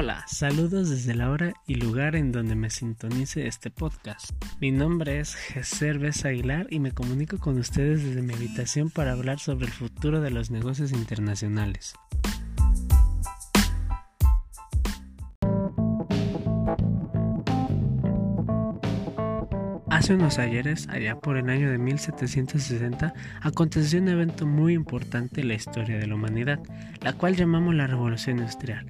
Hola, saludos desde la hora y lugar en donde me sintonice este podcast. Mi nombre es Geserves Aguilar y me comunico con ustedes desde mi habitación para hablar sobre el futuro de los negocios internacionales. Hace unos ayeres, allá por el año de 1760, aconteció un evento muy importante en la historia de la humanidad, la cual llamamos la Revolución Industrial,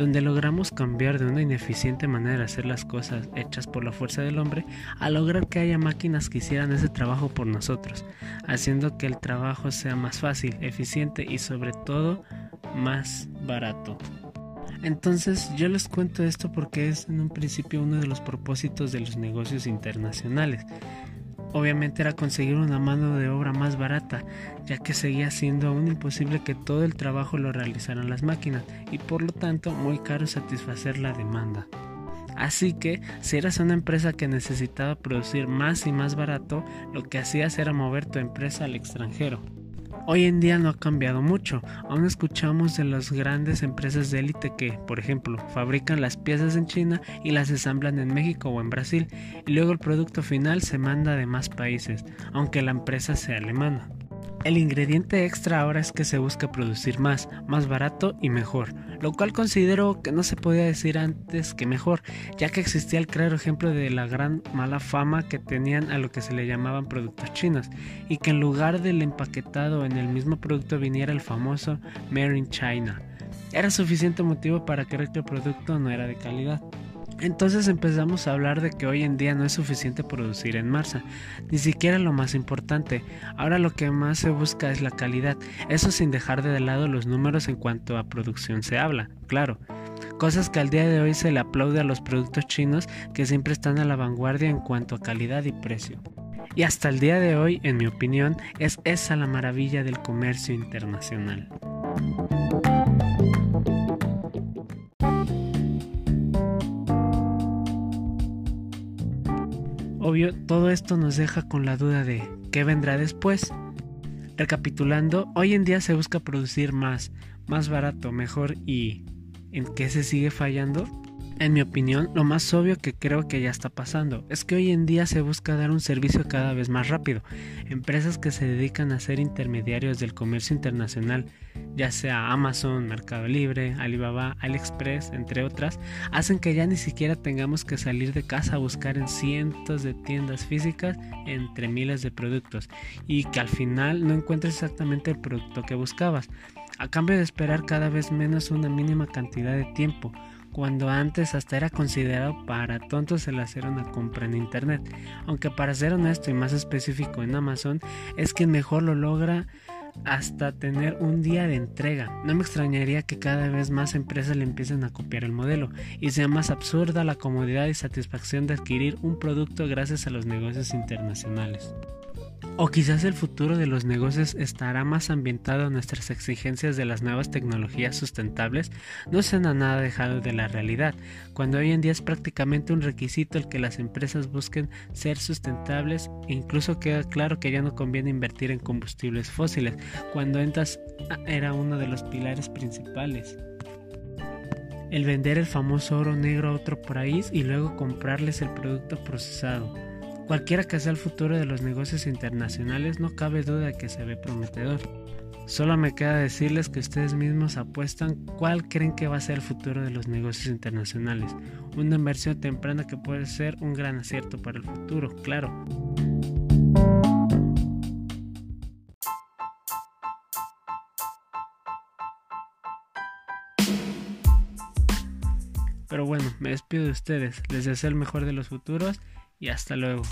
donde logramos cambiar de una ineficiente manera de hacer las cosas hechas por la fuerza del hombre a lograr que haya máquinas que hicieran ese trabajo por nosotros, haciendo que el trabajo sea más fácil, eficiente y sobre todo más barato. Entonces yo les cuento esto porque es en un principio uno de los propósitos de los negocios internacionales. Obviamente era conseguir una mano de obra más barata, ya que seguía siendo aún imposible que todo el trabajo lo realizaran las máquinas y por lo tanto muy caro satisfacer la demanda. Así que, si eras una empresa que necesitaba producir más y más barato, lo que hacías era mover tu empresa al extranjero. Hoy en día no ha cambiado mucho, aún escuchamos de las grandes empresas de élite que, por ejemplo, fabrican las piezas en China y las ensamblan en México o en Brasil, y luego el producto final se manda de más países, aunque la empresa sea alemana. El ingrediente extra ahora es que se busca producir más, más barato y mejor, lo cual considero que no se podía decir antes que mejor, ya que existía el claro ejemplo de la gran mala fama que tenían a lo que se le llamaban productos chinos, y que en lugar del empaquetado en el mismo producto viniera el famoso Made in China. Era suficiente motivo para creer que el producto no era de calidad. Entonces empezamos a hablar de que hoy en día no es suficiente producir en masa, ni siquiera lo más importante. Ahora lo que más se busca es la calidad, eso sin dejar de lado los números en cuanto a producción se habla, claro. Cosas que al día de hoy se le aplaude a los productos chinos que siempre están a la vanguardia en cuanto a calidad y precio. Y hasta el día de hoy, en mi opinión, es esa la maravilla del comercio internacional. Obvio, todo esto nos deja con la duda de ¿qué vendrá después? Recapitulando, hoy en día se busca producir más, más barato, mejor y ¿en qué se sigue fallando? En mi opinión, lo más obvio que creo que ya está pasando es que hoy en día se busca dar un servicio cada vez más rápido. Empresas que se dedican a ser intermediarios del comercio internacional, ya sea Amazon, Mercado Libre, Alibaba, AliExpress, entre otras, hacen que ya ni siquiera tengamos que salir de casa a buscar en cientos de tiendas físicas entre miles de productos y que al final no encuentres exactamente el producto que buscabas, a cambio de esperar cada vez menos una mínima cantidad de tiempo cuando antes hasta era considerado para tontos el hacer una compra en internet. Aunque para ser honesto y más específico en Amazon, es quien mejor lo logra hasta tener un día de entrega. No me extrañaría que cada vez más empresas le empiecen a copiar el modelo y sea más absurda la comodidad y satisfacción de adquirir un producto gracias a los negocios internacionales. O quizás el futuro de los negocios estará más ambientado a nuestras exigencias de las nuevas tecnologías sustentables, no se han nada dejado de la realidad, cuando hoy en día es prácticamente un requisito el que las empresas busquen ser sustentables e incluso queda claro que ya no conviene invertir en combustibles fósiles, cuando entas era uno de los pilares principales el vender el famoso oro negro a otro país y luego comprarles el producto procesado. Cualquiera que sea el futuro de los negocios internacionales, no cabe duda que se ve prometedor. Solo me queda decirles que ustedes mismos apuestan cuál creen que va a ser el futuro de los negocios internacionales. Una inversión temprana que puede ser un gran acierto para el futuro, claro. Pero bueno, me despido de ustedes. Les deseo el mejor de los futuros y hasta luego.